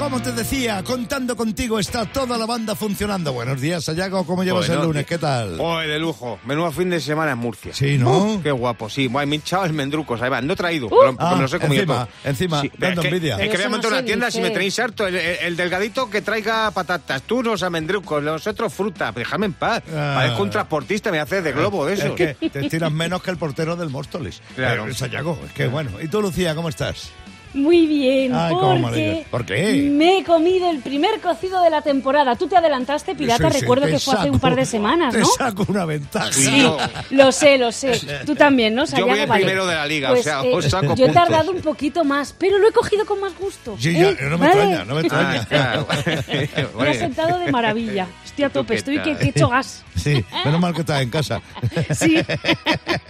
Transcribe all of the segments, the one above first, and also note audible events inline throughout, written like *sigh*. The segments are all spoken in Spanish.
Como te decía, contando contigo está toda la banda funcionando. Buenos días, Sayago. ¿Cómo llevas Bueno, el lunes? ¿Qué tal? Joder, de lujo. Menudo fin de semana en Murcia. Sí, ¿no? Uh, qué guapo, sí. Buah, me he hinchado el mendrucos. Ahí va, no he traído, pero, Ah, me los he comido encima, encima, dando es que, envidia. Es que voy a eso montar no una tienda si me tenéis harto. El, el- el delgadito que traiga patatas, tú los almendrucos, los otros fruta. Déjame en paz. Ah. Parezco un transportista, me hace de globo de Es eso. que te tiras menos que el portero del Móstoles. Claro. Eh, Sayago, es que bueno. ¿Y tú, Lucía, cómo estás? Muy bien, Ay, porque alegro. ¿Por qué? me he comido el primer cocido de la temporada. Tú te adelantaste, Pirata, Sí, sí, recuerdo te que fue hace un par de semanas, Te ¿no? saco una ventaja. Sí, yo- Lo sé, lo sé. Tú también, ¿no? Yo voy Sayago? el Vale. primero de la liga, Pues, o sea, eh, os saco Yo he tardado un poquito más, pero lo he cogido con más gusto. Sí, ya, ¿eh? no me ¿Vale? extraña, no me extraña. Ah, claro. *laughs* Me ha sentado de maravilla. Estoy a ¿Tú tope, estoy que he hecho gas. Sí, menos mal que estás en casa. *laughs* Sí.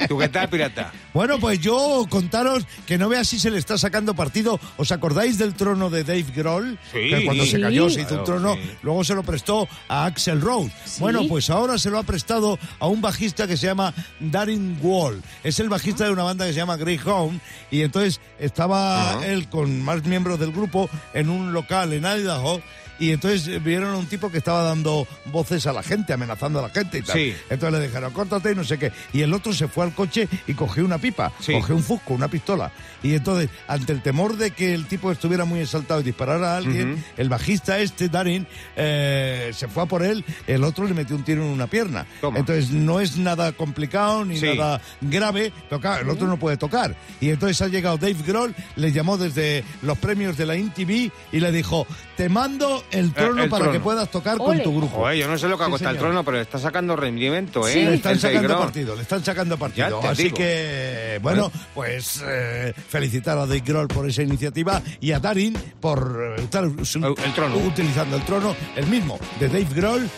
¿Tú qué tal, pirata? Bueno, pues yo contaros que no veas si se le está sacando partido. ¿Os acordáis del trono de Dave Grohl? Sí. Que cuando se cayó se hizo un trono, sí. luego se lo prestó a Axel Rose. Sí. Bueno, pues ahora se lo ha prestado a un bajista que se llama Darin Wall. Es el bajista de una banda que se llama Greyhound. Y entonces estaba él con más miembros del grupo en un local en Idaho. Y entonces eh, vieron a un tipo que estaba dando voces a la gente, amenazando a la gente y tal. Sí. Entonces le dijeron, córtate y no sé qué. Y el otro se fue al coche y cogió una pipa, Sí. cogió un fusco, una pistola. Y entonces, ante el temor de que el tipo estuviera muy exaltado y disparara a alguien, el bajista este, Darin, eh, se fue a por él, el otro le metió un tiro en una pierna. Toma. Entonces no es nada complicado ni Sí. nada grave, claro, el otro no puede tocar. Y entonces ha llegado Dave Grohl, le llamó desde los premios de la INTV y le dijo, te mando el trono el para trono. que puedas tocar con tu grupo. Joder, yo no sé lo que ha Sí, costado el trono, pero le está sacando rendimiento, ¿eh? Sí. Le están El sacando partido, le están sacando partido. Así digo. que, bueno, pues eh, felicitar a Dave Grohl por esa iniciativa y a Darin por eh, estar El- el trono. utilizando el trono, el mismo, de Dave Grohl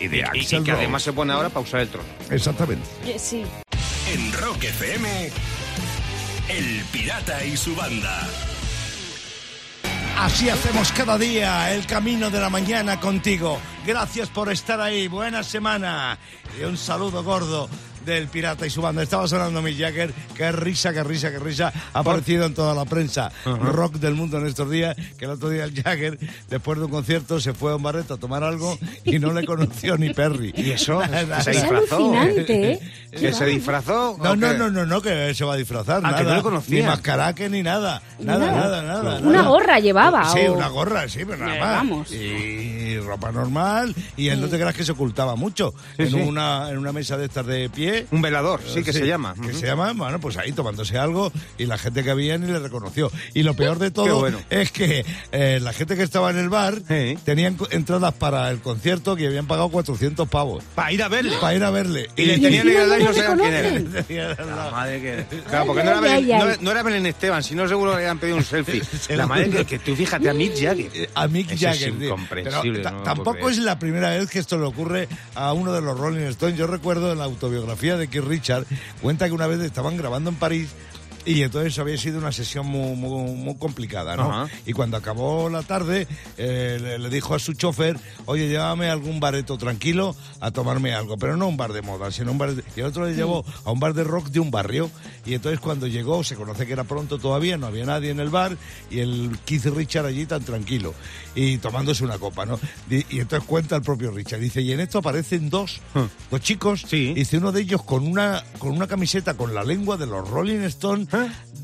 y de Y, y Axel que además se pone ahora para usar el trono. Exactamente. Eh, Sí. En Rock FM, El Pirata y su banda. Así hacemos cada día el camino de la mañana contigo. Gracias por estar ahí. Buena semana. Y un saludo gordo del pirata y su banda. Estaba sonando Mick Jagger. Qué risa, qué risa, qué risa. Ha aparecido en toda la prensa rock del mundo en estos días. Que el otro día el Jagger, después de un concierto, se fue a un barreto a tomar algo y no le conoció ni Perry. ¿Y eso? *laughs* Se disfrazó. ¿eh? ¿Que se disfrazó? No, ¿O no, no, no, no, que se va a disfrazar. Ah, nada, que no lo conocía. Ni mascaraque ni nada. Nada, nada, nada. Una nada. gorra llevaba. Sí, o- una gorra, sí, pero nada Eh, más. vamos. Y ropa normal. Y él no te creas que se ocultaba mucho. Sí, en, sí. Una, en una mesa de estas de pie. Un velador, sí, que se llama. Que Ujú. se llama, bueno, pues ahí tomándose algo y la gente que había ni le reconoció. Y lo peor de todo bueno. es que eh, la gente que estaba en el bar Sí. tenían entradas para el concierto que habían pagado 400 pavos Para ir a verle. para ir a verle. Y le Y tenían encima el no y no lo sabían quién era. *laughs* La madre que... Claro, porque no Ay, era, ay, Belén, ay, no, ay. no era Belén Esteban, si no seguro le habían pedido un selfie. *laughs* La madre que, que tú fíjate a Mick Jagger. Eh, a Mick Eso Jagger. Es incomprensible. Pero no tampoco es la primera vez que esto le ocurre a uno de los Rolling Stones. Yo recuerdo en la autobiografía de Keith Richard, cuenta que una vez estaban grabando en París y entonces había sido una sesión muy, muy, muy complicada, ¿no? Ajá. Y cuando acabó la tarde, eh, le, le dijo a su chofer, oye, llévame a algún bareto tranquilo a tomarme algo, pero no un bar de moda, sino un bar de... Y el otro le llevó a un bar de rock de un barrio, y entonces cuando llegó, se conoce que era pronto todavía, no había nadie en el bar, y el Keith Richard allí tan tranquilo, y tomándose una copa, ¿no? Y, y entonces cuenta el propio Richard, dice, y en esto aparecen dos, dos chicos, Sí. dice uno de ellos con una, con una camiseta con la lengua de los Rolling Stones,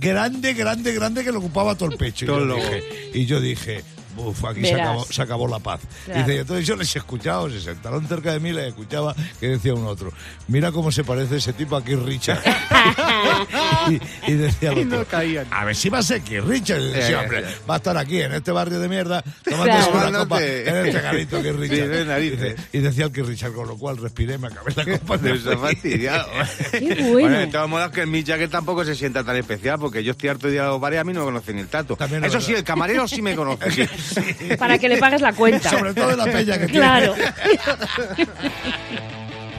grande, grande, grande, que le ocupaba todo el pecho. Y yo dije, y yo dije, Uf, aquí se acabó, se acabó la paz. Claro. Dice, y entonces yo les he escuchado, se sentaron cerca de mí, les escuchaba que decía un otro, mira cómo se parece ese tipo a Keith Richard. *laughs* y, y decía el Y otro, a ver si va a ser Keith Richard. Y decía, hombre, va a estar aquí, en este barrio de mierda, tomándose Claro. una copa en este garito Keith *laughs* Richard. Sí, de narices. y decía el Keith Richard, con lo cual respiré, me acabé la copa de *laughs* fastidiado. Qué bueno. de todos modos, que el Mick Jagger tampoco se sienta tan especial, porque yo estoy harto de ir a los bares y a mí no me conocen ni el tato. También Eso sí, verdad. el camarero sí me conoce. *laughs* Para que le pagues la cuenta. Sobre todo de la peña que tiene. Claro.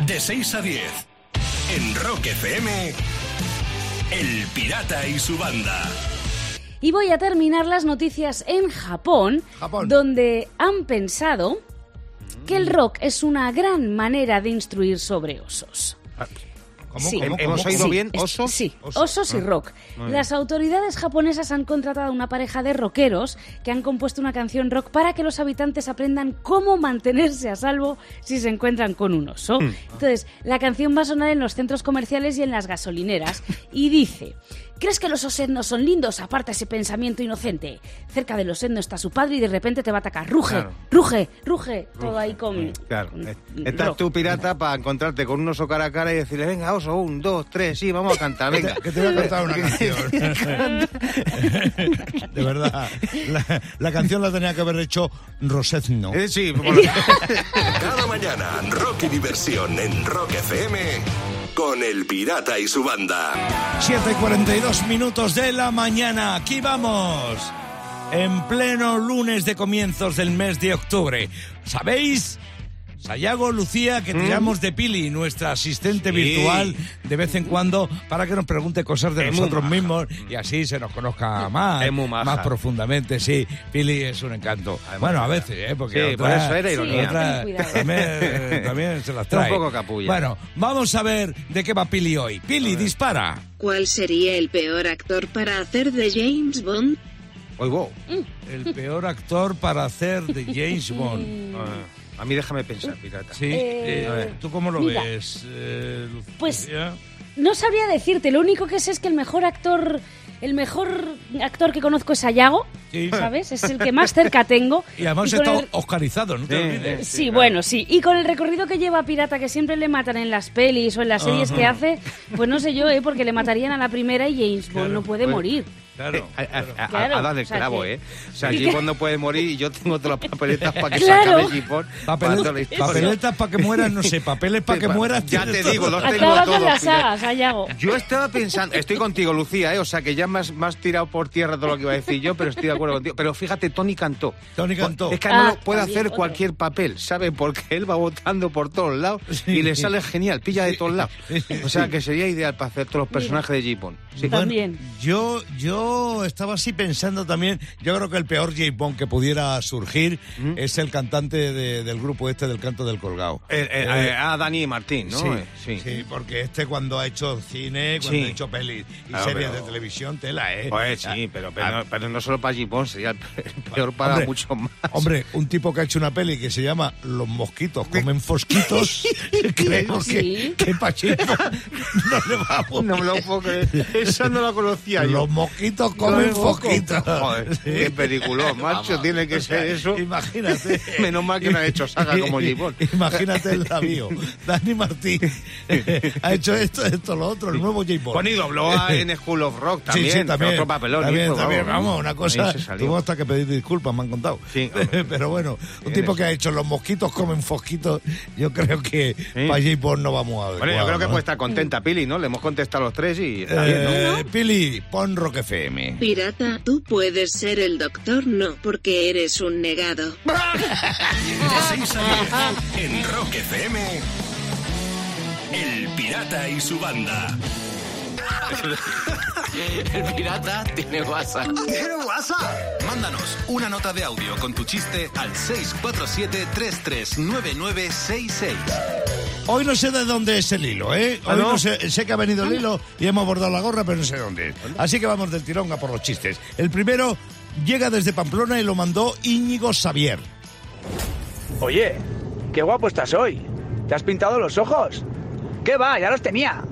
De 6 a 10. En Rock FM, El Pirata y su banda. Y voy a terminar las noticias en Japón, Japón. donde han pensado que el rock es una gran manera de instruir sobre osos. ¿Cómo, Sí. cómo, ¿Hemos cómo? oído Sí, bien? ¿Osos? Sí, Osos. osos y rock. muy Las autoridades japonesas han contratado a una pareja de rockeros que han compuesto una canción rock para que los habitantes aprendan cómo mantenerse a salvo si se encuentran con un oso. Hmm. Entonces, la canción va a sonar en los centros comerciales y en las gasolineras *laughs* y dice... ¿Crees que los osos no son lindos? Aparta ese pensamiento inocente. Cerca del oso no está su padre y de repente te va a atacar. Ruge, Claro. ruge, ruge. Todo ahí con... Claro. con eh, Estás rock. tú, pirata, para encontrarte con un oso cara a cara y decirle, venga, oso, un, dos, tres, sí, vamos a cantar, venga. Que te voy a cantar una *laughs* canción. *laughs* De verdad. La, la canción la tenía que haber hecho Rosezno. Eh, sí, *laughs* Cada mañana, rock y diversión en Rock FM con El Pirata y su banda. 7 y 42 minutos de la mañana. Aquí vamos. En pleno lunes de comienzos del mes de octubre. ¿Sabéis? Sayago, Lucía, que tiramos de Pili, nuestra asistente Sí. virtual, de vez en cuando, para que nos pregunte cosas de Es nosotros mismos y así se nos conozca más, Es muy maja. más profundamente. Sí, Pili es un encanto. bueno, a veces, ¿eh? Porque Sí, por eso era ironía. otras ten cuidado. también, también se las Un trae. poco capulla. Bueno, vamos a ver de qué va Pili hoy. Pili, dispara. ¿Cuál sería el peor actor para hacer de James Bond? Wow. El peor actor para hacer de James Bond. *laughs* A mí déjame pensar, pirata. Sí, Eh, eh, a ver. ¿tú cómo lo mira. ves? eh, Pues-? No sabría decirte, lo único que sé es que el mejor actor, el mejor actor que conozco es Ayago, Sí. ¿sabes? Es el que *laughs* más cerca tengo. Y además con está el- oscarizado, no te Sí, olvides. Sí, bueno, sí. Y con el recorrido que lleva Pirata, que siempre le matan en las pelis o en las series que hace, pues no sé yo, ¿eh? Porque le matarían a la primera y James Bond Claro, no puede pues- morir. Claro. A, a- a- Claro, a darle o sea clavo, ¿eh? O sea, Bond no puede morir y yo tengo todas las papeletas para que Claro. se acabe la Papeletas para que mueras, no sé, papeles para que mueras. ya te digo, los tengo Acaba todos. con las pirata. sagas, Ayago. Yo estaba pensando, estoy contigo, Lucía, ¿eh? o sea que ya me has, me has tirado por tierra todo lo que iba a decir yo, pero estoy de acuerdo contigo. Pero fíjate, Tony cantó. Tony cantó. Es que además Ah, lo puede también, hacer otro. cualquier papel, ¿sabe? Porque él va votando por todos lados y le sale genial, pilla de todos lados. O sea que sería ideal para hacer todos los personajes de Jeepon. Sí. Bueno, También. yo, yo estaba así pensando también, yo creo que el peor James Bond que pudiera surgir es el cantante de- del grupo este del canto del colgado. Eh, eh, Eh, eh, ah, Dani Martín, ¿no? Sí, Eh, sí. sí. porque este cuando ha hecho cine, cuando Sí. ha hecho pelis y Claro, series pero- de televisión, tela, ¿eh? Pues sí, pero, pero, no, pero no solo para Jeepon, sería el peor para Hombre, muchos más. Hombre, un tipo que ha hecho una peli que se llama Los mosquitos comen fosquitos, *laughs* creo que, que pa' James Bond *laughs* no le va a No me lo puedo creer. Esa no la conocía yo. Los mosquitos comen No, poco. fosquitos. Joder, qué peliculón, macho, tiene que ser eso. Imagínate. *laughs* Menos mal que no ha hecho saga como *laughs* Gibón. Imagínate el labio. *laughs* Dani Martín ha hecho esto, esto, lo otro, el nuevo Bond. Bueno, y dobló a- en School of Rock también. sí, sí, también. Otro papelón. También, hizo, también, vamos, una cosa. Tuvo hasta que pedir disculpas, me han contado. Sí. Pero bueno, un Bien tipo que ha hecho los mosquitos comen fosquitos, yo creo que para Bond no vamos a ver. Bueno, yo creo que puede estar contenta Pili, ¿no? Le hemos contestado los tres y está bien, ¿no? Eh, Pili, pon Rock FM. Pirata, tú puedes ser el doctor no, porque eres un negado. De 6 a 10 en Rock FM. El Pirata y su banda. *laughs* El pirata tiene WhatsApp. ¿Tiene WhatsApp? Mándanos una nota de audio con tu chiste al 647-339966. Hoy no sé de dónde es el hilo, ¿eh? ¿Ah, Hoy no? no sé, sé que ha venido el hilo y hemos bordado la gorra, pero no sé dónde es. Así que vamos del tirón a por los chistes. El primero llega desde Pamplona y lo mandó Íñigo Xavier. Oye, qué guapo estás hoy. ¿Te has pintado los ojos? ¿Qué va? Ya los tenía.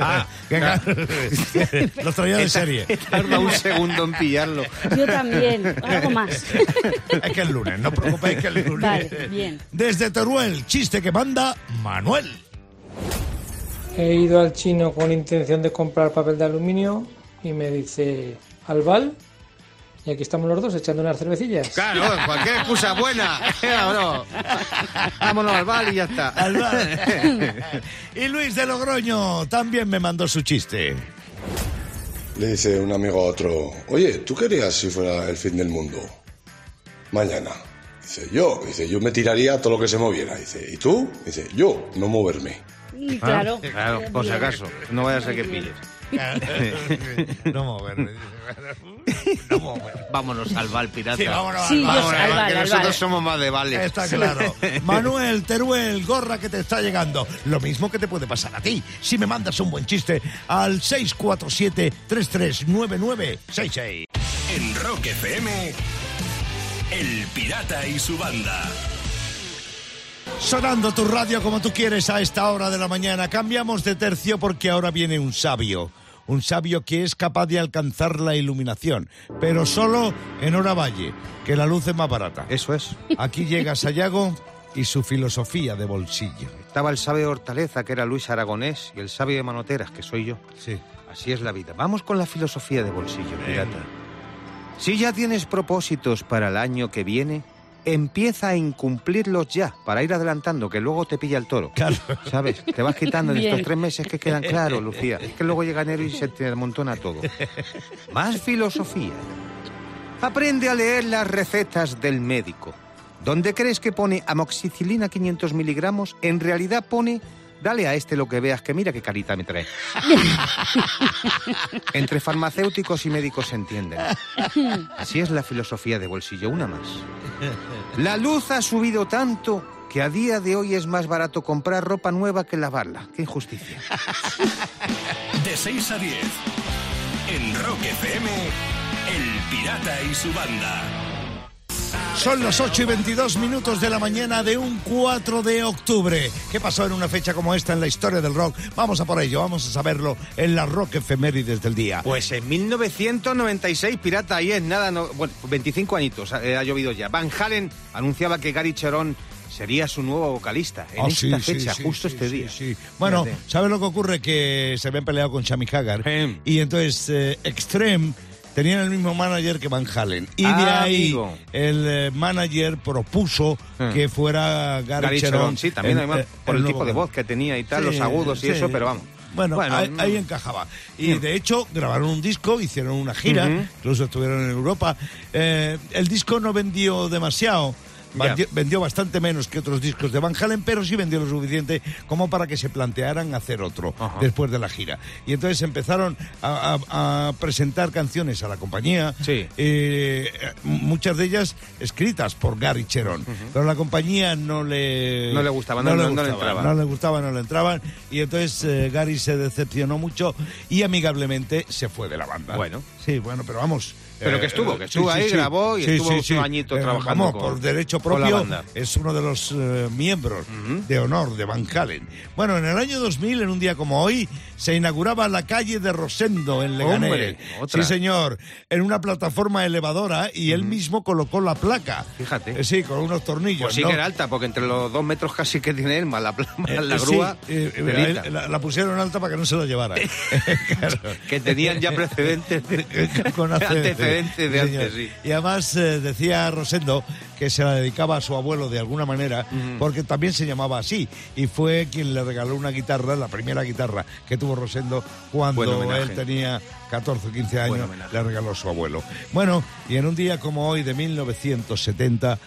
Ah, Que- *laughs* los traía de serie. tarda un segundo en pillarlo. Yo también, algo más. Es que el lunes, no os preocupéis que el lunes. Vale, bien. Desde Teruel, chiste que manda Manuel. He ido al chino con intención de comprar papel de aluminio y me dice, ¿Albal? Y aquí estamos los dos echando unas cervecillas. Claro, *laughs* cualquier excusa buena. *laughs* Vámonos. Vámonos al bar y ya está. *laughs* y Luis de Logroño también me mandó su chiste. Le dice un amigo a otro, oye, ¿tú querías si fuera el fin del mundo? Mañana. Dice, yo. Dice, yo me tiraría a todo lo que se moviera. Dice, ¿y tú? Dice, yo, no moverme. Claro. Claro, por si acaso. No vaya a ser que pilles. No moverme. No moverme. Vámonos al Val, pirata. Sí, vámonos Sí, al bar, que al nosotros somos más de vales. Está claro. *laughs* Manuel Teruel, gorra que te está llegando. Lo mismo que te puede pasar a ti. Si me mandas un buen chiste al 647-339966. En Rock FM, El Pirata y su banda. Sonando tu radio como tú quieres a esta hora de la mañana. Cambiamos de tercio porque ahora viene un sabio. Un sabio que es capaz de alcanzar la iluminación, pero solo en hora valle, que la luz es más barata. Eso es. Aquí llega Sayago y su filosofía de bolsillo. Estaba el sabio de Hortaleza, que era Luis Aragonés, y el sabio de Manoteras, que soy yo. Sí. Así es la vida. Vamos con la filosofía de bolsillo, pirata. Si ya tienes propósitos para el año que viene, empieza a incumplirlos ya, para ir adelantando, que luego te pilla el toro. Claro. ¿Sabes? Te vas quitando en estos tres meses que quedan claros, Lucía. Es que luego llega enero y se te amontona todo. Más filosofía. Aprende a leer las recetas del médico. Donde crees que pone amoxicilina 500 miligramos, en realidad pone dale a este lo que veas, que mira qué carita me trae. *laughs* Entre farmacéuticos y médicos se entienden. Así es la filosofía de bolsillo, una más. La luz ha subido tanto que a día de hoy es más barato comprar ropa nueva que lavarla. Qué injusticia. De 6 a 10. En Rock FM, El Pirata y su banda. Son las 8 y 22 minutos de la mañana de un 4 de octubre. ¿Qué pasó en una fecha como esta en la historia del rock? Vamos a por ello, vamos a saberlo en la rock efemérides del día. Pues en 1996, pirata, ahí es nada, no, bueno, 25 añitos, eh, ha llovido ya. Van Halen anunciaba que Gary Cherón sería su nuevo vocalista en Ah, esta sí, fecha, sí, justo sí, este día. sí. Bueno. ¿sabes lo que ocurre? Que se habían peleado con Sammy Hagar y entonces eh, Extreme tenían el mismo manager que Van Halen. Y de Ah, ahí amigo. el eh, manager propuso Hmm. que fuera Gary, Gary Cherón. Cherón, sí, también el- además eh, por el, tipo de voz que tenía y tal, Sí, los agudos y eso, pero vamos. Bueno, ahí, mm, ahí encajaba. Y de hecho grabaron un disco, hicieron una gira, incluso estuvieron en Europa. Eh, el disco no vendió demasiado. Vendió, vendió bastante menos que otros discos de Van Halen, pero sí vendió lo suficiente como para que se plantearan hacer otro Ajá. después de la gira. Y entonces empezaron a, a- a presentar canciones a la compañía, Sí. eh, muchas de ellas escritas por Gary Cherón, pero la compañía no le No le gustaba, no- no- no le entraba. no le gustaba, no le entraban. Y entonces eh, Gary se decepcionó mucho y amigablemente se fue de la banda. Bueno. Sí, bueno, pero vamos. Pero que estuvo, que estuvo ahí, grabó y estuvo un añito trabajando Vamos, con- por derecho propio, es uno de los eh, miembros de honor de Van Halen. Bueno, en el año 2000, en un día como hoy, se inauguraba la calle de Rosendo en Leganés. Hombre. Sí, señor, en una plataforma elevadora y él mismo colocó la placa. Fíjate. Eh, sí, con unos tornillos. Pues sí ¿no? que era alta, porque entre los dos metros casi que tiene él, más la, *laughs* más Eh, la eh, grúa, sí, eh, eh, la, la pusieron alta para que no se la llevara. Claro. *laughs* *laughs* que tenían ya precedentes de, Con antecedentes de Sí, antes, señor. sí. Y además eh, decía Rosendo que se la dedicaba a su abuelo de alguna manera, porque también se llamaba así. Y fue quien le regaló una guitarra, la primera guitarra que tuvo Rosendo cuando él tenía 14 o 15 Buen años, le regaló su abuelo. Bueno, y en un día como hoy de 1970,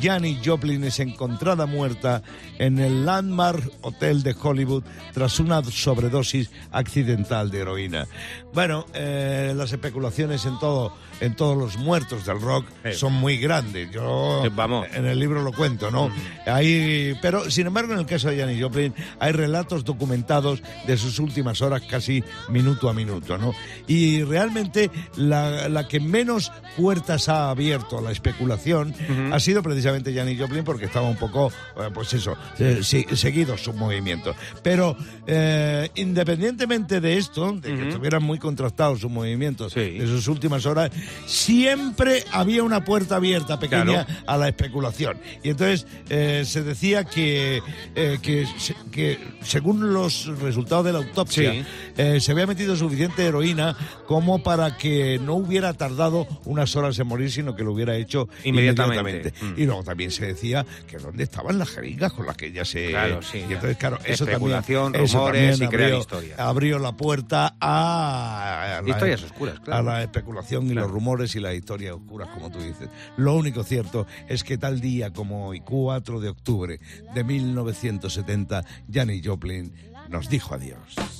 Janis Joplin es encontrada muerta en el Landmark Hotel de Hollywood tras una sobredosis accidental de heroína. Bueno, eh, las especulaciones en todo, en todos los muertos del rock son muy grandes. Yo Eh, vamos. en el libro lo cuento, ¿no? Hay, pero sin embargo, en el caso de Janis Joplin hay relatos documentados de sus últimas horas, casi minuto a minuto, ¿no? Y realmente la, la que menos puertas ha abierto a la especulación ha sido precisamente Janis Joplin porque estaba un poco, eh, pues eso, eh, seguido sus movimientos. Pero eh, independientemente de esto, de que estuvieran muy contrastados sus movimientos Sí. de sus últimas horas, siempre había una puerta abierta pequeña Claro. A la especulación. Y entonces eh, se decía que, eh, que, se- que según los resultados de la autopsia, Sí. eh, se había metido suficiente heroína como para que no hubiera tardado unas horas en morir, sino que lo hubiera hecho Inmediatamente. inmediatamente. Mm. Y luego también se decía que dónde estaban las jeringas con las que ella se... Claro, sí, Y entonces, claro, eso también, Especulación, eso rumores también y crear abrió- historia. Abrió la puerta a... a la- Historias oscuras, claro. A la especulación y Claro. los rumores y las historias oscuras, como tú dices. Lo único cierto es que tal día como hoy, 4 de octubre de 1970, Janis Joplin nos dijo adiós.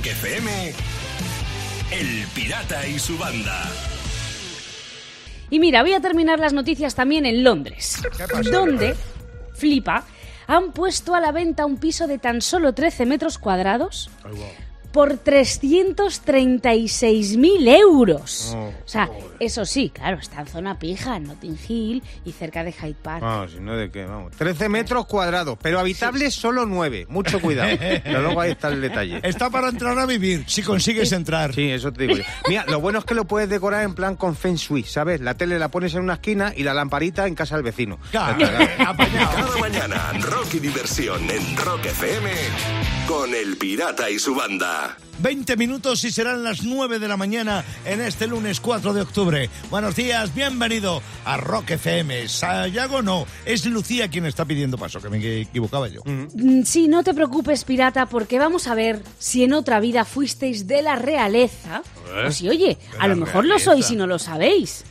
Rock FM, El Pirata y su banda. Y mira, voy a terminar las noticias también en Londres, donde, flipa, han puesto a la venta un piso de tan solo 13 metros cuadrados por 336.000 euros. Oh, o sea, eso sí, claro, está en zona pija, en Notting Hill y cerca de Hyde Park. Vamos, si no de qué, vamos. 13 metros cuadrados, pero habitables solo 9. Mucho cuidado. *laughs* pero luego ahí está el detalle. Está para entrar a vivir, si consigues entrar. Sí, eso te digo yo. Mira, lo bueno es que lo puedes decorar en plan con Feng Shui, ¿sabes? La tele la pones en una esquina y la lamparita en casa del vecino. Claro. *laughs* Cada mañana, rock y diversión en Rock FM con El Pirata y su banda. 20 minutos y serán las 9 de la mañana en este lunes 4 de octubre. Buenos días, bienvenido a Rock FM. Sayago no, es Lucía quien está pidiendo paso, que me equivocaba yo. Mm, Sí, no te preocupes, pirata, porque vamos a ver si en otra vida fuisteis de la realeza. ¿Eh? O si, oye, a lo mejor lo sois y no lo sabéis.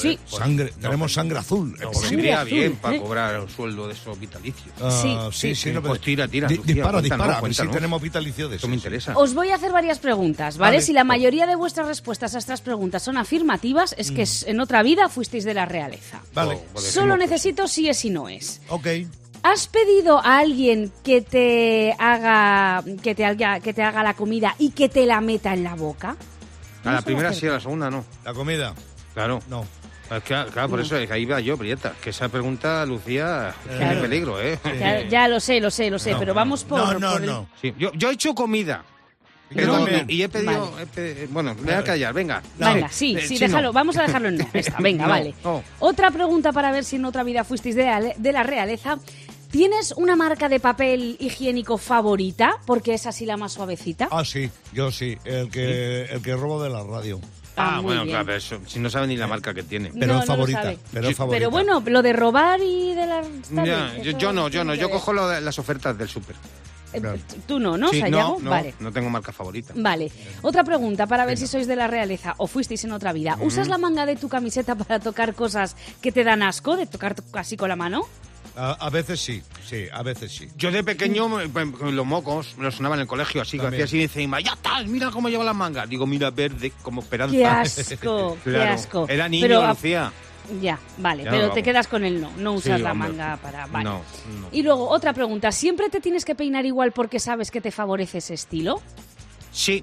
Sí. Sangre, tenemos sangre azul. es Pues posible. iría azul, bien ¿eh? para cobrar un sueldo de esos vitalicios. Ah, Sí, sí, sí, no, Pues tira, tira, Di- Lucía, dispara, cuéntanos, dispara. Si tenemos vitalicio de Eso me interesa. Os voy a hacer varias preguntas, ¿vale? Vale. Si la mayoría de vuestras respuestas a estas preguntas son afirmativas, es que es- en otra vida fuisteis de la realeza. Vale, Oh, pues Solo necesito si es y no es. ok. ¿Has pedido a alguien que te haga que te haga que te haga la comida y que te la meta en la boca? A la primera sí, a la segunda no. La comida, Claro. no. Es que, claro, por eso es que ahí va yo, Prieta. Que esa pregunta, Lucía, tiene Claro. peligro, ¿eh? Ya, ya lo sé, lo sé, lo sé, No, pero vamos por, No, no, por el- no. Sí, Yo, yo he hecho comida. Pero- y he pedido. Vale. he pe- bueno, me voy a callar, venga. Venga, sí, Eh, sí, no. déjalo, vamos a dejarlo en. *laughs* Esta, venga, No, vale. no. Otra pregunta para ver si en otra vida fuisteis de la, de la realeza. ¿Tienes una marca de papel higiénico favorita? Porque es así la más suavecita. Ah, sí, yo sí. El que, el que robo de la radio. Ah, muy bueno, bien. claro, pero eso, si no sabe ni la marca que tiene. Pero No, favorita. pero es favorita. Pero bueno, lo de robar y de la... Ya, yo, no, yo no. Yo cojo lo de las ofertas del súper. Eh, Claro. Tú no, ¿no, Sí, Sayago? no, no, Vale. no tengo marca favorita. Vale. Otra pregunta para ver si sois de la realeza o fuisteis en otra vida. ¿Usas la manga de tu camiseta *laughs* para tocar cosas que te dan asco, de tocar así con la mano? A, a veces sí, sí, a veces sí. Yo de pequeño, me- con los mocos, me los sonaba en el colegio, así que También. hacía así encima, ya está, mira cómo lleva las mangas. Digo, mira, verde, como esperanza. ¡Qué asco! ¡Qué *laughs* asco! Era niño, Pero, ah, Lucía. Ya, vale, Ya, pero te quedas con el no, no usas Sí, la hombre. manga para... Vale. No, no. Y luego, otra pregunta, ¿siempre te tienes que peinar igual porque sabes que te favorece ese estilo? Sí,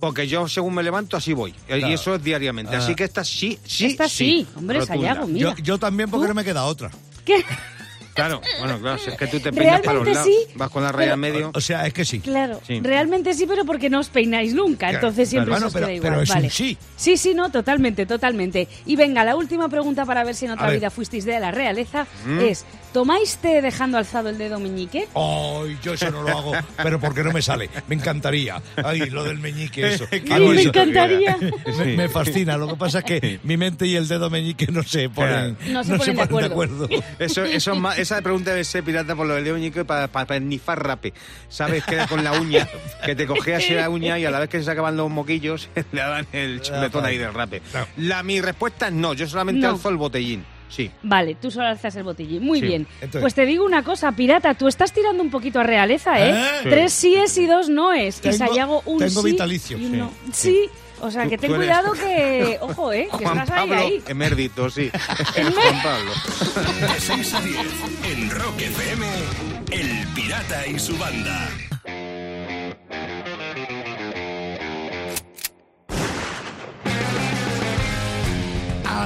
Porque yo, según me levanto, así voy. Claro. Y eso es diariamente. Ah. Así que esta sí, sí, Esta sí, hombre, Rotunda. Sayago, mira. Yo, yo también porque no me queda otra. ¿Qué? *laughs* Claro, bueno, claro, si es que tú te peinas para los Realmente lados, sí, vas con la raya pero- medio. O sea, es que sí. Claro, Sí. realmente sí, pero porque no os peináis nunca, Claro, entonces siempre claro. se os Bueno, queda pero- igual. pero es un vale. sí. Sí, sí, no, totalmente, totalmente. Y venga, la última pregunta para ver si en otra A ver. vida fuisteis de la realeza ¿Mm? es, ¿tomáis té dejando alzado el dedo meñique? Ay, yo eso no lo hago, pero porque no me sale. Me encantaría. Ay, lo del meñique, eso. *laughs* Qué Hago me eso. encantaría. Me, me fascina. Lo que pasa es que mi mente y el dedo meñique no se ponen, No se ponen de acuerdo. Eso, eso es más- esa pregunta debe ser pirata por lo del dedo meñique para pa, pernifar rape. ¿Sabes? Que con la uña, que te cogías la uña y a la vez que se sacaban los moquillos, *laughs* le daban el chuletón ahí del rape. La, mi respuesta es no, yo solamente No. alzo el botellín. Sí. Vale, tú solo alzas el botellín. Muy Sí. bien. Entonces- Pues te digo una cosa, pirata, tú estás tirando un poquito a realeza, ¿eh? ¿Eh? Tres síes y dos noes. y Tengo- Sayago un tengo sí vitalicio. y un Sí. no. Sí. O sea, que ten cuidado *laughs* que... Ojo, ¿eh? Que Juan estás ahí, Pablo ahí. Emerdito, sí. *laughs* Juan Pablo. De 6 a 10 en Rock FM, El Pirata y su banda.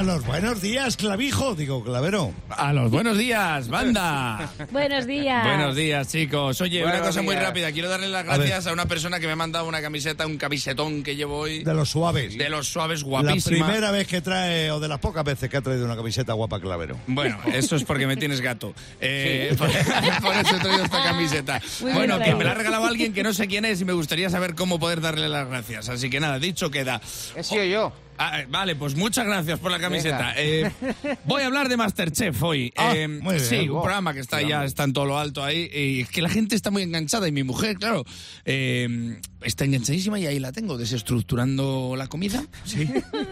A los buenos días, clavijo. Digo, clavero. A los buenos días, banda. *laughs* Buenos días. Buenos días, chicos. Oye, una cosa muy rápida. Quiero darle las gracias a, una persona que me ha mandado una camiseta, un camisetón que llevo hoy. De los suaves. De los suaves, La guapísima. primera vez que trae, o de las pocas veces que ha traído una camiseta guapa clavero. Bueno, eso es porque me tienes gato. *laughs* Eh, por, *laughs* por eso he traído esta camiseta. Muy bueno, bien que me la ha regalado alguien que no sé quién es y me gustaría saber cómo poder darle las gracias. Así que nada, dicho queda. He sido yo. Ah, eh, vale, pues muchas gracias por la camiseta. Eh, *laughs* voy a hablar de Masterchef hoy. Ah, Eh, muy bien. sí, un programa que está ya está en todo lo alto ahí. Y es que la gente está muy enganchada y mi mujer, claro, eh, está enganchadísima y ahí la tengo, desestructurando la comida, sí,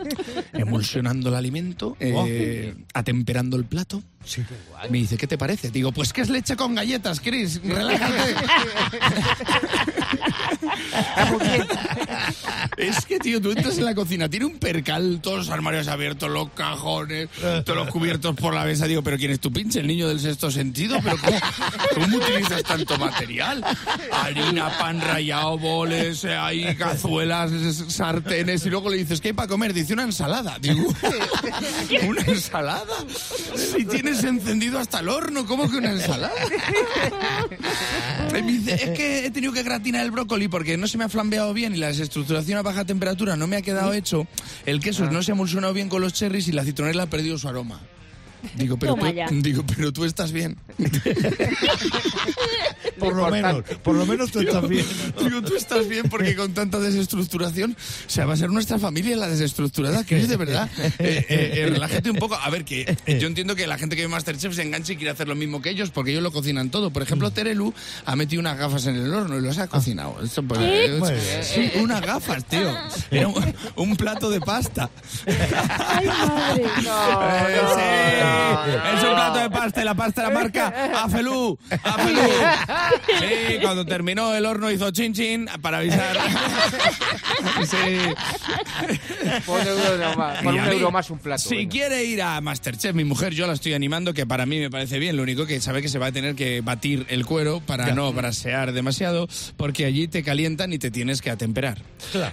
*laughs* emulsionando el alimento, *laughs* atemperando el plato. Sí. Me dice, ¿qué te parece? Digo, pues que es leche con galletas, Chris, relájate. Tío, tú entras en la cocina, tiene un percal, todos los armarios abiertos, los cajones, todos los cubiertos por la mesa. Digo, ¿pero quién es tu pinche? ¿El niño del sexto sentido? ¿Pero cómo, cómo utilizas tanto material? Harina, pan rallado, boles, eh, hay cazuelas, s- sartenes. Y luego le dices, ¿qué hay para comer? Dice, una ensalada. Digo, ¿una ensalada? Si tienes encendido hasta el horno, ¿cómo que una ensalada? Me dice, es que he tenido que gratinar el brócoli porque no se me ha flambeado bien y la desestructuración a baja temperatura no me ha quedado hecho. El queso no se ha emulsionado bien con los cherries y la citronela ha perdido su aroma. Digo, pero, tú, digo, pero tú estás bien. *laughs* Por lo menos, por lo menos tú estás bien. Digo, tú estás bien porque con tanta desestructuración, o sea, va a ser nuestra familia la desestructurada, que es de verdad. *laughs* Eh, eh, eh, relájate un poco. A ver, que eh, yo entiendo que la gente que ve Masterchef se enganche y quiere hacer lo mismo que ellos, porque ellos lo cocinan todo. Por ejemplo, Terelu ha metido unas gafas en el horno y los ha cocinado. Esto, pues, ¿Qué? eh, bien. sí, unas gafas, tío. Era un, un plato de pasta. Ay, madre. *laughs* Eh, sí. Es un plato de pasta y la pasta la marca Afelú. Afelú. Sí, cuando terminó el horno hizo chin chin para avisar. Sí. Por un euro más, por un mí, euro más un plato. Si venga. quiere ir a Masterchef, mi mujer, yo la estoy animando, que para mí me parece bien. Lo único que sabe que se va a tener que batir el cuero para no brasear demasiado, porque allí te calientan y te tienes que atemperar.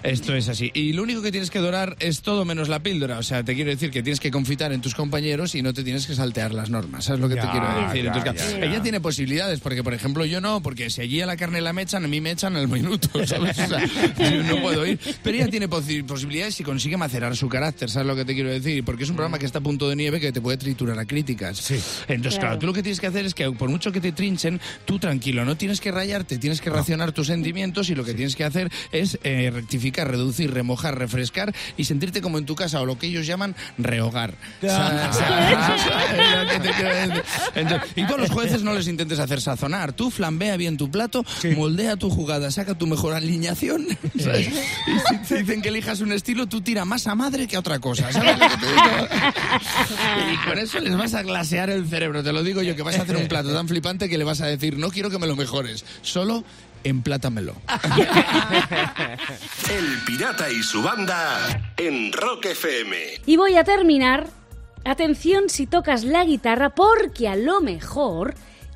Esto es así. Y lo único que tienes que dorar es todo menos la píldora. O sea, te quiero decir que tienes que confitar en tus compañeros y no te tienes que saltear las normas. ¿Sabes lo que te quiero decir? ya, Entonces, ya, claro, ya. Ella tiene posibilidades, porque por ejemplo yo no, porque si allí a la carne la me echan, a mí me echan al minuto, *laughs* ¿sabes? O sea, yo no puedo ir. Pero ella tiene posi- posibilidades si consigue macerar su carácter, ¿sabes lo que te quiero decir? Porque es un programa que está a punto de nieve que te puede triturar a críticas. Entonces, claro. Claro. tú lo que tienes que hacer es que por mucho que te trinchen, tú tranquilo, no tienes que rayarte, tienes que racionar tus sentimientos y lo que tienes que hacer es eh, rectificar, reducir, remojar, refrescar y sentirte como en tu casa o lo que ellos llaman rehogar. Ya. ¿Sabes *laughs* lo Entonces, y a los jueces no les intentes hacer sazonar. Tú flambea bien tu plato, moldea tu jugada, saca tu mejor alineación. ¿sabes? *laughs* Y si te dicen que elijas un estilo, tú tira más a madre que a otra cosa. ¿Sabes lo que te digo? *laughs* Y con eso les vas a glasear el cerebro. Te lo digo yo, que vas a hacer un plato tan flipante que le vas a decir, no quiero que me lo mejores, solo emplátamelo. *laughs* El Pirata y su banda en Rock FM. Y voy a terminar. Atención si tocas la guitarra, porque a lo mejor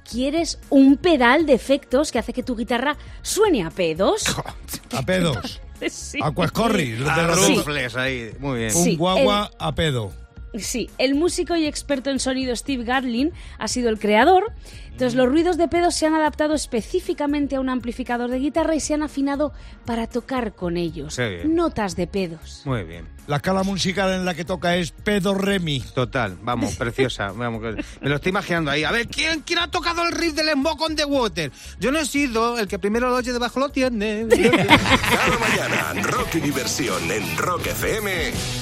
quieres un pedal de efectos que hace que tu guitarra suene a pedos. *laughs* A pedos. *laughs* Sí. Aquascorri. de los- rufles ahí. Muy bien. Un Sí, guagua a pedo. Sí, el músico y experto en sonido Steve Garlin ha sido el creador. Entonces, los ruidos de pedos se han adaptado específicamente a un amplificador de guitarra y se han afinado para tocar con ellos. Notas de pedos. Muy bien. La escala musical en la que toca es pedo remi. Total, vamos, *laughs* preciosa. Vamos, me lo estoy imaginando ahí. A ver, ¿quién, quién ha tocado el riff del Smoke on the Water? Yo no he sido el que primero lo oye debajo lo tiene. Cada mañana, rock y diversión en Rock FM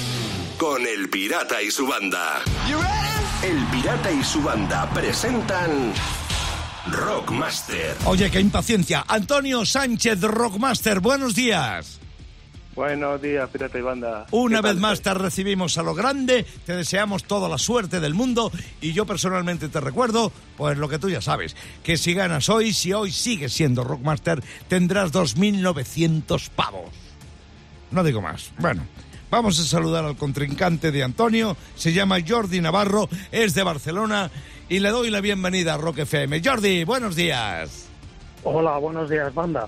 con El Pirata y su banda. El Pirata y su banda presentan Rockmaster. Oye, qué impaciencia. Antonio Sánchez, Rockmaster, buenos días. Buenos días, Pirata y Banda. Una ¿Qué vez más te recibimos a lo grande, te deseamos toda la suerte del mundo y yo personalmente te recuerdo, pues lo que tú ya sabes, que si ganas hoy, si hoy sigues siendo Rockmaster, tendrás 2.900 pavos. No digo más. Bueno, vamos a saludar al contrincante de Antonio, se llama Jordi Navarro, es de Barcelona y le doy la bienvenida a Rock FM. Jordi, buenos días. Hola, buenos días, Banda.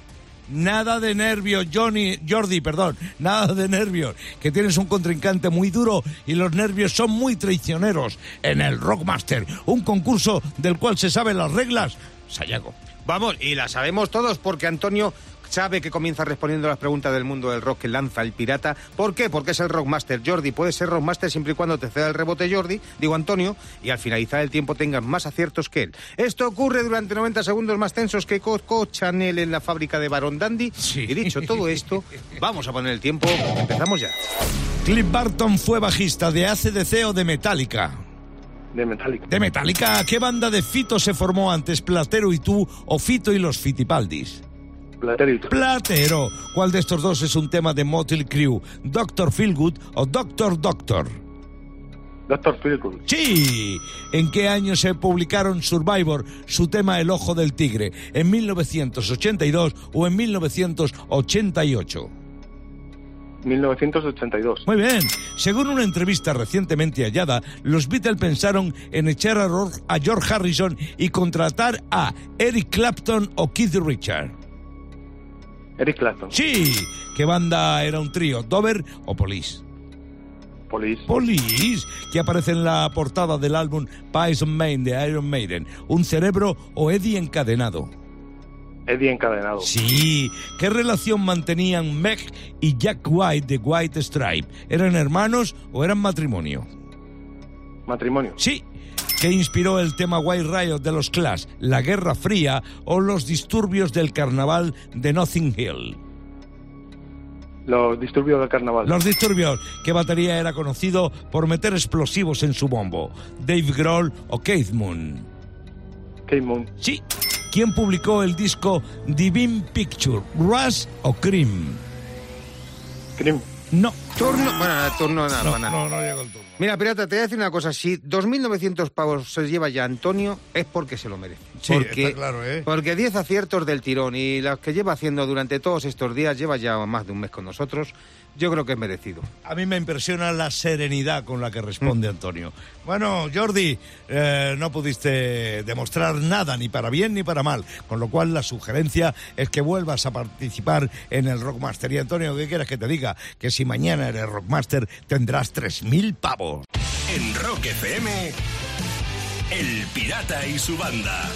Nada de nervios, Johnny, Jordi, perdón, nada de nervios, que tienes un contrincante muy duro y los nervios son muy traicioneros en el Rockmaster, un concurso del cual se saben las reglas. Sayago. Vamos, y la sabemos todos porque Antonio sabe que comienza respondiendo las preguntas del mundo del rock que lanza el pirata. ¿Por qué? Porque es el Rockmaster. Jordi puede ser Rockmaster siempre y cuando te ceda el rebote Jordi, digo Antonio, y al finalizar el tiempo tengas más aciertos que él. Esto ocurre durante 90 segundos más tensos que Coco Chanel en la fábrica de Baron Dandy. Y dicho todo esto, *laughs* vamos a poner el tiempo. Empezamos ya. Cliff Barton fue bajista de ACDC o de Metallica. De Metallica. De Metallica, ¿qué banda de Fito se formó antes, Platero y tú o Fito y los Fitipaldis? Platerito. Platero. ¿Cuál de estos dos es un tema de Motley Crue? ¿Doctor Feelgood o Doctor Doctor? Doctor Feelgood. Sí. ¿En qué año se publicaron Survivor, su tema El Ojo del Tigre? ¿En 1982 o en 1988? 1982. Muy bien. Según una entrevista recientemente hallada, los Beatles pensaron en echar a George Harrison y contratar a Eric Clapton o Keith Richard. Eric Clapton. Sí. ¿Qué banda era un trío? ¿Dover o Police? Police. Police, que aparece en la portada del álbum Poison Man de Iron Maiden. ¿Un cerebro o Eddie encadenado? Eddie encadenado. Sí. ¿Qué relación mantenían Meg y Jack White de White Stripe? ¿Eran hermanos o eran matrimonio? Matrimonio. Sí. ¿Qué inspiró el tema White Riot de los Clash? ¿La Guerra Fría o los disturbios del carnaval de Nothing Hill? Los disturbios del carnaval. Los disturbios. ¿Qué batería era conocido por meter explosivos en su bombo? ¿Dave Grohl o Keith Moon? Keith Moon. Sí. ¿Quién publicó el disco Divine Picture? ¿Rush o Cream? Cream. No. Turno. Bueno, turno nada, No, nada. no, no llega el turno. Mira, pirata, te voy a decir una cosa. Si 2.900 pavos se lleva ya Antonio, es porque se lo merece. Sí, porque, está claro, ¿eh? Porque 10 aciertos del tirón y los que lleva haciendo durante todos estos días, lleva ya más de un mes con nosotros, yo creo que es merecido. A mí me impresiona la serenidad con la que responde Antonio. Bueno, Jordi, eh, no pudiste demostrar nada, ni para bien ni para mal, con lo cual la sugerencia es que vuelvas a participar en el Rockmaster. Y Antonio, ¿qué quieres que te diga? Que si mañana eres Rockmaster tendrás 3.000 pavos. En Rock FM, El Pirata y su banda.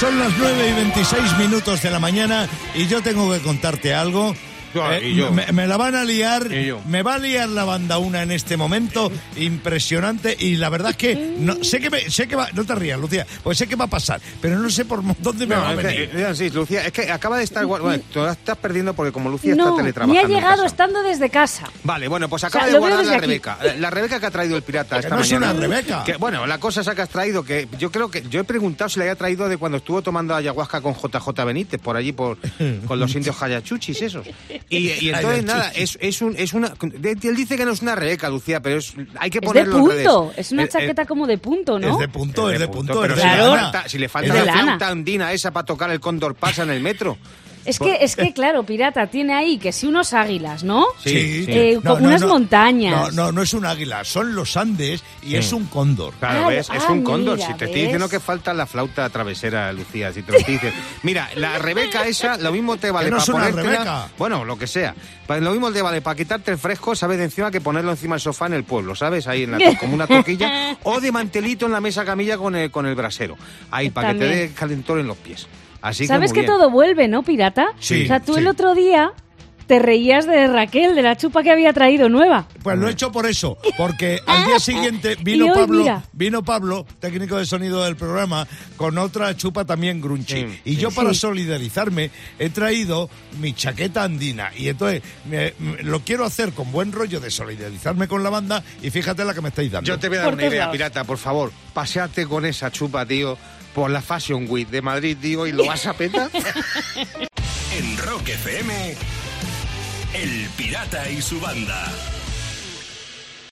Son las 9 y 26 minutos de la mañana y yo tengo que contarte algo. Ah, Eh, y yo. Me, me la van a liar, Y yo. me va a liar la banda una en este momento impresionante y la verdad es que no, sé que me- sé que va, no te rías Lucía, pues sé que va a pasar, pero no sé por dónde me va a venir. que, eh, sí, Lucía, es que acaba de estar... Bueno, tú estás perdiendo porque como Lucía No, está me teletrabajando ha en llegado estando desde casa. Vale, bueno, pues acaba de guardar la. Rebeca. Eh, La Rebeca que ha traído el pirata esta no es una Rebeca. Que, bueno, la cosa esa que has traído, que yo creo que... Yo he preguntado si la había traído de cuando estuvo tomando ayahuasca con JJ Benítez, por allí, por, con los indios hayachuchis esos. Y, y entonces, nada, es, es, un, es una... Él dice que no es una Rebeca, Lucía, pero es, hay que Es de ponerlo en redes. punto. Es una Eh, eh, chaqueta como de punto, ¿no? Es de punto, es de punto, pero es si, de le Claro. falta, si le Es falta de la flauta andina esa para tocar el cóndor pasa en el metro. Es que, es que, claro, pirata tiene ahí que si unos águilas, ¿no? Sí, Eh, No, unas no. montañas. No, no, no es un águila, son los Andes y Sí. es un cóndor. Claro, Ah, ves, es ah, un cóndor. mira, si te estoy diciendo que falta la flauta travesera, Lucía, si te lo estoy diciendo. Mira, la Rebeca esa, lo mismo te vale para es una ponértela- Rebeca. Bueno, lo que sea. Lo mismo te vale para quitarte el fresco, ¿sabes? De encima que ponerlo encima del sofá en el pueblo, ¿sabes? Ahí en la como una toquilla. *laughs* o de mantelito en la mesa camilla con el, con el brasero. Ahí, para que te dé calentón en los pies. Así ¿Sabes que, todo vuelve, no, pirata? Sí, O sea, tú sí. el otro día te reías de Raquel, de la chupa que había traído nueva. Pues lo he hecho por eso, porque al día siguiente *laughs* vino Pablo, mira. vino Pablo, técnico de sonido del programa, con otra chupa también grunchy. Sí, y yo para Sí. solidarizarme he traído mi chaqueta andina y entonces me- me- lo quiero hacer con buen rollo de solidarizarme con la banda y fíjate la que me estáis dando. Yo te voy a dar Por una idea, lados. pirata, por favor. Paseate con esa chupa, tío, por la Fashion Week de Madrid, tío, y lo vas a petar. *laughs* En Rock FM, El Pirata y su banda.